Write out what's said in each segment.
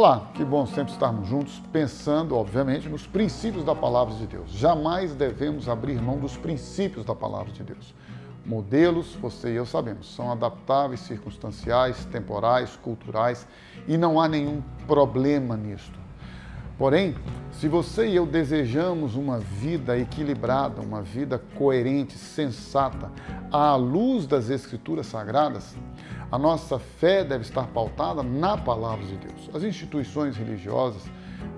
Olá, que bom sempre estarmos juntos, pensando, obviamente, nos princípios da palavra de Deus. Jamais devemos abrir mão dos princípios da palavra de Deus. Modelos, você e eu sabemos, são adaptáveis, circunstanciais, temporais, culturais e não há nenhum problema nisto. Porém, se você e eu desejamos uma vida equilibrada, uma vida coerente, sensata, à luz das Escrituras Sagradas, a nossa fé deve estar pautada na palavra de Deus. As instituições religiosas,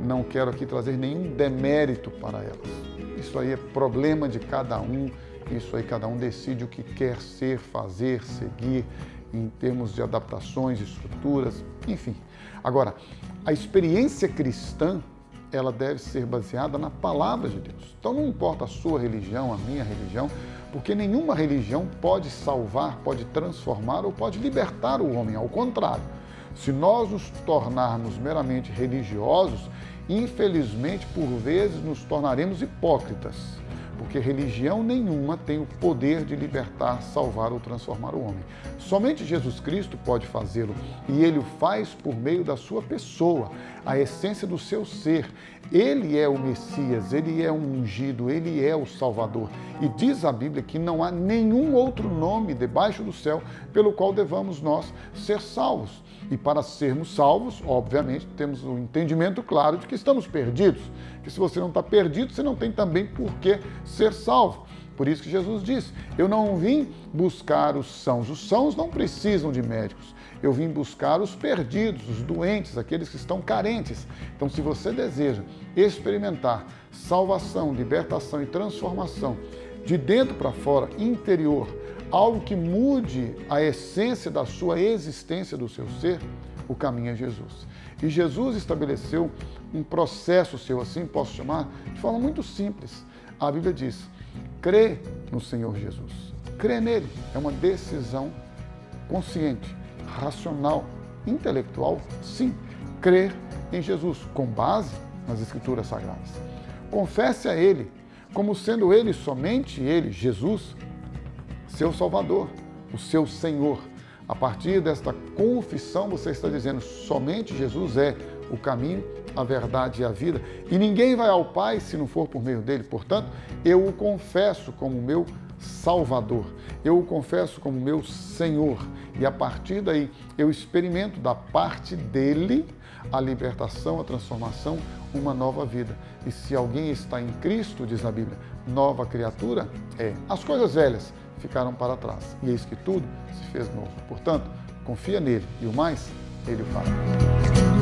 não quero aqui trazer nenhum demérito para elas. Isso aí é problema de cada um, isso aí cada um decide o que quer ser, fazer, seguir, em termos de adaptações, estruturas, enfim. Agora, a experiência cristã ela deve ser baseada na palavra de Deus. Então não importa a sua religião, a minha religião, porque nenhuma religião pode salvar, pode transformar ou pode libertar o homem. Ao contrário, se nós nos tornarmos meramente religiosos, infelizmente por vezes nos tornaremos hipócritas porque religião nenhuma tem o poder de libertar, salvar ou transformar o homem. Somente Jesus Cristo pode fazê-lo e ele o faz por meio da sua pessoa, a essência do seu ser. Ele é o Messias, ele é o ungido, ele é o Salvador. E diz a Bíblia que não há nenhum outro nome debaixo do céu pelo qual devamos nós ser salvos. E para sermos salvos, obviamente, temos o um entendimento claro de que estamos perdidos. Que se você não está perdido, você não tem também por que ser salvo. Por isso que Jesus disse: Eu não vim buscar os sãos. Os sãos não precisam de médicos. Eu vim buscar os perdidos, os doentes, aqueles que estão carentes. Então, se você deseja experimentar salvação, libertação e transformação de dentro para fora, interior, algo que mude a essência da sua existência, do seu ser, o caminho é Jesus. E Jesus estabeleceu um processo seu, assim posso chamar, de forma muito simples. A Bíblia diz: crê no Senhor Jesus. Crê nele é uma decisão consciente, racional, intelectual, sim. Crer em Jesus, com base nas Escrituras Sagradas. Confesse a Ele como sendo Ele, somente Ele, Jesus, seu Salvador, o seu Senhor. A partir desta confissão, você está dizendo: somente Jesus é o caminho, a verdade e a vida, e ninguém vai ao Pai se não for por meio dele. Portanto, eu o confesso como meu Salvador, eu o confesso como meu Senhor, e a partir daí eu experimento da parte dele a libertação, a transformação, uma nova vida. E se alguém está em Cristo, diz a Bíblia, nova criatura é. As coisas velhas ficaram para trás. E eis que tudo se fez novo. Portanto, confia nele e o mais ele fará.